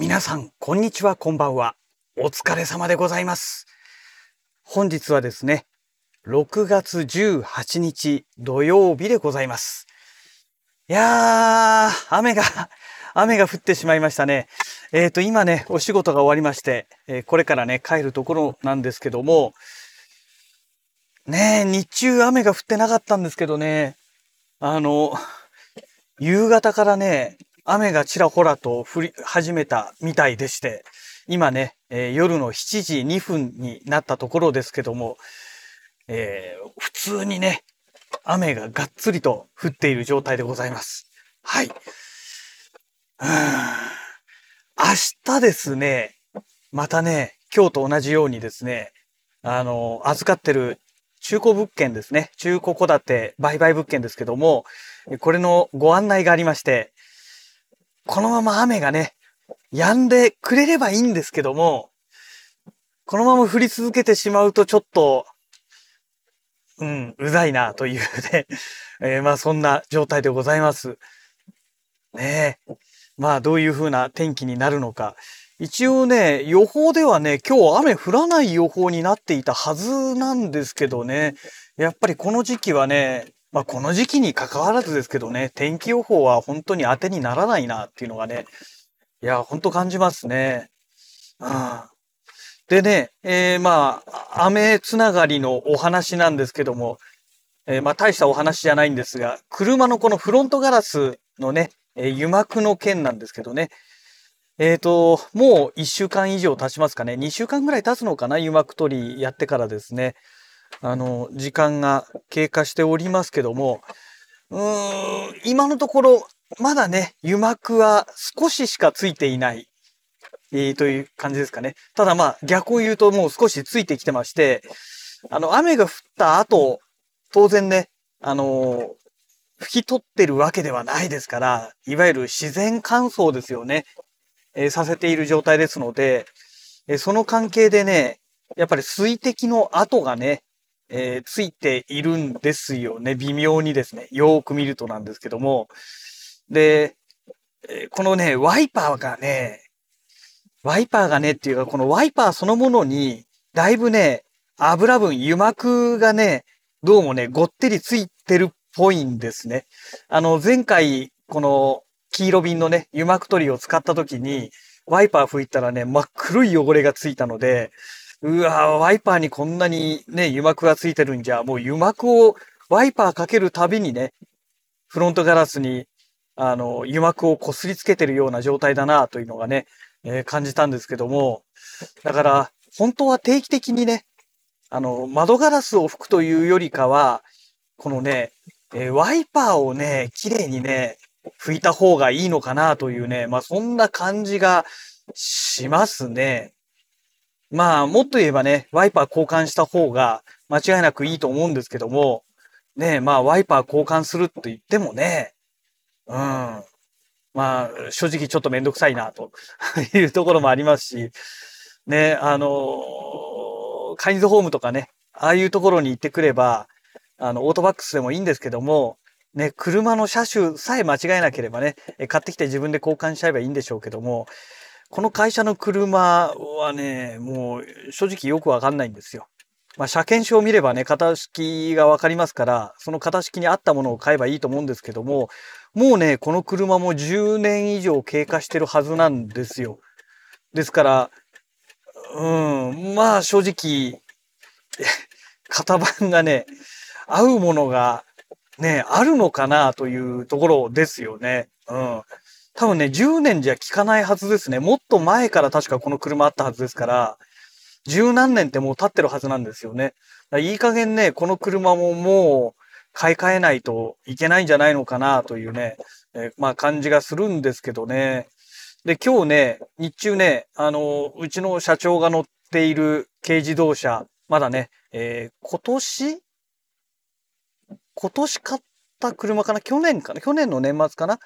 皆さん、こんにちは、こんばんは。お疲れ様でございます。本日はですね、6月18日土曜日でございます。いやー、雨が、雨が降ってしまいましたね。えっ、と、今ね、お仕事が終わりまして、えーこれからね、帰るところなんですけども、ねえ、日中雨が降ってなかったんですけどね、あの、夕方からね、雨がちらほらと降り始めたみたいでして、今ね、えー夜の7時2分になったところですけども、えー普通にね、雨ががっつりと降っている状態でございます。はい。うん明日ですね、またね、今日と同じようにですね、あの、預かってる中古物件ですね。中古戸建て売買物件ですけども、えこれのご案内がありまして、このまま雨がね、止んでくれればいいんですけども、このまま降り続けてしまうとちょっと、うん、うざいなというね、えーまあそんな状態でございます。ねえ。まあどういう風な天気になるのか。一応ね、予報ではね、今日雨降らない予報になっていたはずなんですけどね、やっぱりこの時期はね、まあこの時期に関わらずですけどね、天気予報は本当に当てにならないなっていうのがね、いや、本当感じますね。うん。でね、えーまあ、雨つながりのお話なんですけども、えーまあ大したお話じゃないんですが、車のこのフロントガラスのね、えー油膜の件なんですけどね、えっ、と、もう1週間以上経ちますかね。2週間ぐらい経つのかな油膜取りやってからですね。あの、時間が経過しておりますけども、うーん、今のところ、まだね、油膜は少ししかついていない、えーという感じですかね。ただまあ、逆を言うともう少しついてきてまして、あの、雨が降った後、当然ね、あの拭き取ってるわけではないですから、いわゆる自然乾燥ですよね。えーさせている状態ですので、えーその関係でね、やっぱり水滴の跡がね、えーついているんですよね。微妙にですね。よーく見るとなんですけども。で、えーこのね、ワイパーがね、ワイパーがねっていうか、このワイパーそのものに、だいぶね、油分、油膜がね、どうもね、ごってりついてるっぽいんですね。あの、前回、この、黄色瓶のね、油膜取りを使った時に、ワイパー吹いたらね、真っ黒い汚れがついたので、うわワイパーにこんなにね、油膜がついてるんじゃ、もう油膜をワイパーかけるたびにね、フロントガラスに、あの、油膜を擦りつけてるような状態だな、というのがね、えー感じたんですけども、だから、本当は定期的にね、あの、窓ガラスを拭くというよりかは、このね、えーワイパーをね、綺麗にね、拭いた方がいいのかなというね、まあそんな感じがしますね。まあもっと言えばね、ワイパー交換した方が間違いなくいいと思うんですけども、ねまあワイパー交換すると言ってもね、うん。まあ正直ちょっとめんどくさいなと いうところもありますし、ね、あのカインズホームとかね、ああいうところに行ってくれば、あの、オートバックスでもいいんですけども、ね、車の車種さえ間違えなければね、買ってきて自分で交換しちゃえばいいんでしょうけども、この会社の車はね、もう正直よくわかんないんですよ。まあ、車検証を見ればね、型式がわかりますから、その型式に合ったものを買えばいいと思うんですけども、もうね、この車も10年以上経過してるはずなんですよ。ですから、うん、まあ正直、型番がね、合うものがね、あるのかなというところですよね。うん。多分ね、10年じゃ効かないはずですね。もっと前から確かこの車あったはずですから、十何年ってもう経ってるはずなんですよね。いい加減ね、この車ももう買い替えないといけないんじゃないのかなというね、えまあ感じがするんですけどね。で、今日ね、日中ね、あの、うちの社長が乗っている軽自動車、まだね、えー今年？今年買った車かな？去年かな？去年の年末かな？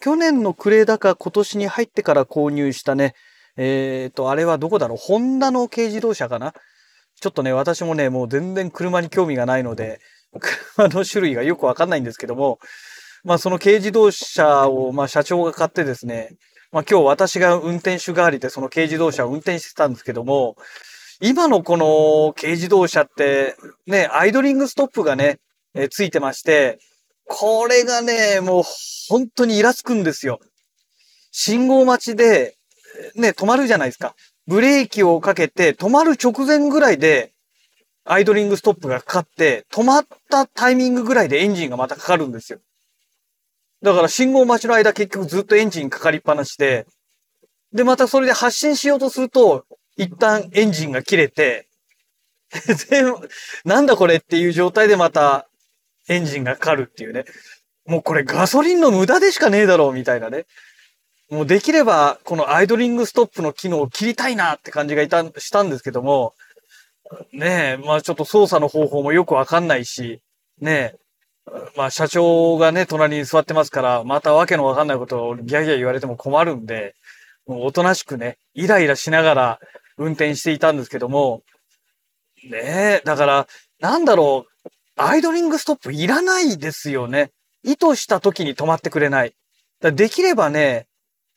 去年の暮れだか今年に入ってから購入したね、えっ、と、あれはどこだろう？ホンダの軽自動車かな？ちょっとね、私もね、もう全然車に興味がないので、車の種類がよくわかんないんですけども、まあその軽自動車を、まあ社長が買ってですね、まあ今日私が運転手代わりでその軽自動車を運転してたんですけども、今のこの軽自動車って、ね、アイドリングストップがね、え、ついてまして、これがね、もう本当にイラつくんですよ。信号待ちで、ね、止まるじゃないですか。ブレーキをかけて止まる直前ぐらいで、アイドリングストップがかかって、止まったタイミングぐらいでエンジンがまたかかるんですよ。だから信号待ちの間結局ずっとエンジンかかりっぱなしで、で、またそれで発進しようとすると、一旦エンジンが切れて、で、なんだこれっていう状態でまたエンジンがかかるっていうね。もうこれガソリンの無駄でしかねえだろうみたいなね。もうできればこのアイドリングストップの機能を切りたいなって感じがいた、したんですけども、ねえ、まあちょっと操作の方法もよくわかんないし、ねえ、まあ社長がね、隣に座ってますから、またわけのわかんないことをギャギャ言われても困るんで、もうおとなしくね、イライラしながら運転していたんですけども、ねえ、だから、なんだろう、アイドリングストップいらないですよね。意図した時に止まってくれない。できればね、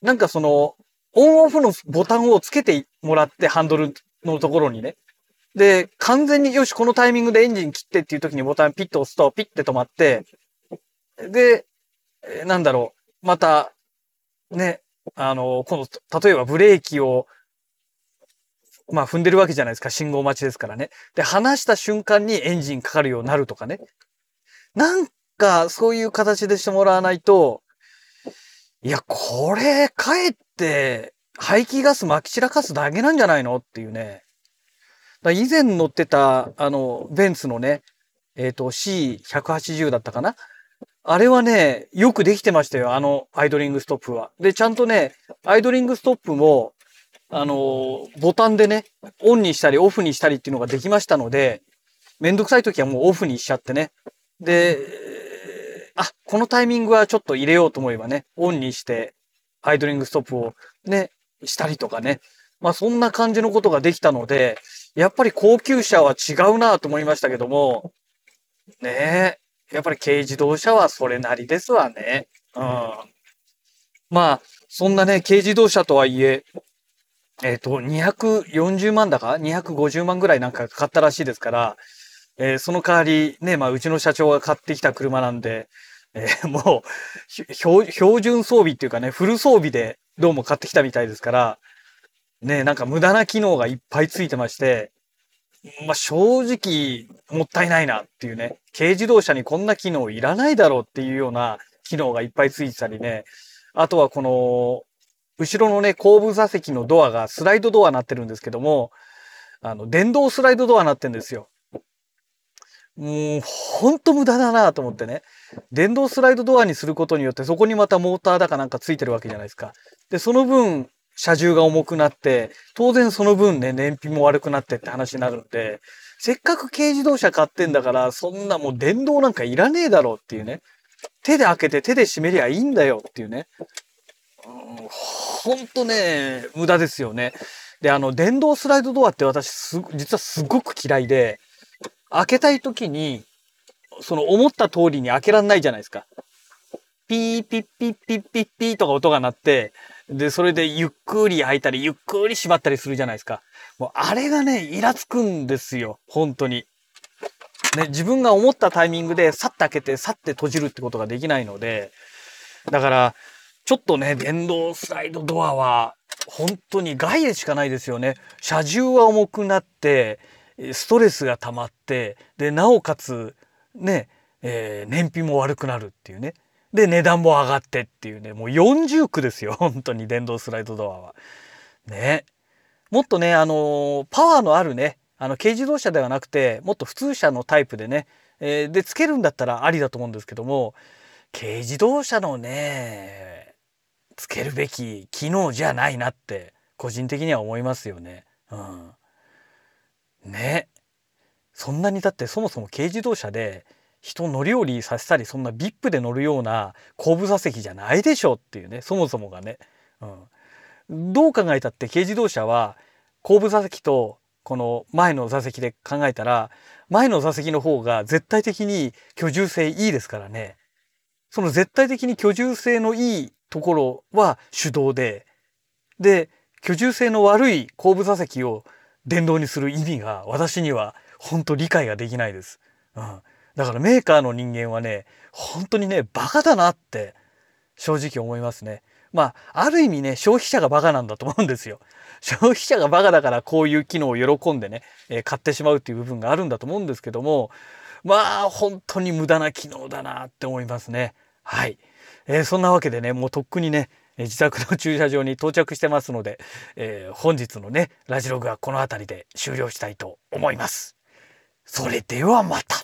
なんかその、オンオフのボタンをつけてもらって、ハンドルのところにね。で、完全によし、このタイミングでエンジン切ってっていう時にボタンピッと押すと、ピッて止まって、で、なんだろう、また、ね、あの、この、例えばブレーキをまあ踏んでるわけじゃないですか。信号待ちですからね。で、離した瞬間にエンジンかかるようになるとかね。なんか、そういう形でしてもらわないと、いや、これ、かえって、排気ガス撒き散らかすだけなんじゃないのっていうね。以前乗ってた、あの、ベンツのね、えっ、ー、と、C180 だったかなあれはね、よくできてましたよ、あのアイドリングストップは。で、ちゃんとね、アイドリングストップも、あの、ボタンでね、オンにしたりオフにしたりっていうのができましたので、めんどくさい時はもうオフにしちゃってね。で、あ、このタイミングはちょっと入れようと思えばね、オンにして、アイドリングストップをね、したりとかね。まあそんな感じのことができたので、やっぱり高級車は違うなと思いましたけども、ねえ、やっぱり軽自動車はそれなりですわね。うん。まあ、そんなね、軽自動車とはいえ、えっ、ー、と、240万だか ?250 万ぐらいなんかかかったらしいですから、えー、その代わり、ね、まあ、うちの社長が買ってきた車なんで、えー、もう標、標準装備っていうかね、フル装備でどうも買ってきたみたいですから、ね、なんか無駄な機能がいっぱいついてまして、まあ、正直、もったいないなっていうね、軽自動車にこんな機能いらないだろうっていうような機能がいっぱいついてたりね、あとはこの、後ろのね、後部座席のドアがスライドドアになってるんですけども、あの、電動スライドドアになってるんですよ。もう、ほんと無駄だなと思ってね。電動スライドドアにすることによって、そこにまたモーターだかなんかついてるわけじゃないですか。で、その分、車重が重くなって、当然その分ね、燃費も悪くなってって話になるんで、せっかく軽自動車買ってんだから、そんなもう電動なんかいらねえだろうっていうね。手で開けて手で閉めりゃいいんだよっていうね。ほんとね、無駄ですよね。で、あの、電動スライドドアって私す、実はすごく嫌いで、開けたい時に、その思った通りに開けらんないじゃないですか。ピーピッピッピッピッピーとか音が鳴って、で、それでゆっくり開いたり、ゆっくり閉まったりするじゃないですか。もうあれがね、イラつくんですよ。本当に。ね、自分が思ったタイミングで、さっと開けて、さって閉じるってことができないので、だから、ちょっとね、電動スライドドアは、本当に害でしかないですよね。車重は重くなって、ストレスが溜まって、で、なおかつ、ね、えー、燃費も悪くなるっていうね。で、値段も上がってっていうね、もう40区ですよ。本当に電動スライドドアは。ね。もっとね、あのパワーのあるね、あの、軽自動車ではなくて、もっと普通車のタイプでね、えー、で、つけるんだったらありだと思うんですけども、軽自動車のね、つけるべき機能じゃないなって個人的には思いますよね。うん、ね。そんなにだってそもそも軽自動車で人乗り降りさせたりそんな VIP で乗るような後部座席じゃないでしょっていうねそもそもがね、うん、どう考えたって軽自動車は後部座席とこの前の座席で考えたら前の座席の方が絶対的に居住性いいですからね。その絶対的に居住性のいいところは手動で、で、居住性の悪い後部座席を電動にする意味が私には本当理解ができないです。うん。だからメーカーの人間はね、本当にね、バカだなって正直思いますね。まあ、ある意味ね、消費者がバカなんだと思うんですよ。消費者がバカだからこういう機能を喜んでね、えー、買ってしまうっていう部分があるんだと思うんですけども、まあ、本当に無駄な機能だなって思いますね。はい。えー、そんなわけでね、もうとっくにね、自宅の駐車場に到着してますので、えー、本日のね、ラジログはこの辺りで終了したいと思います。それではまた。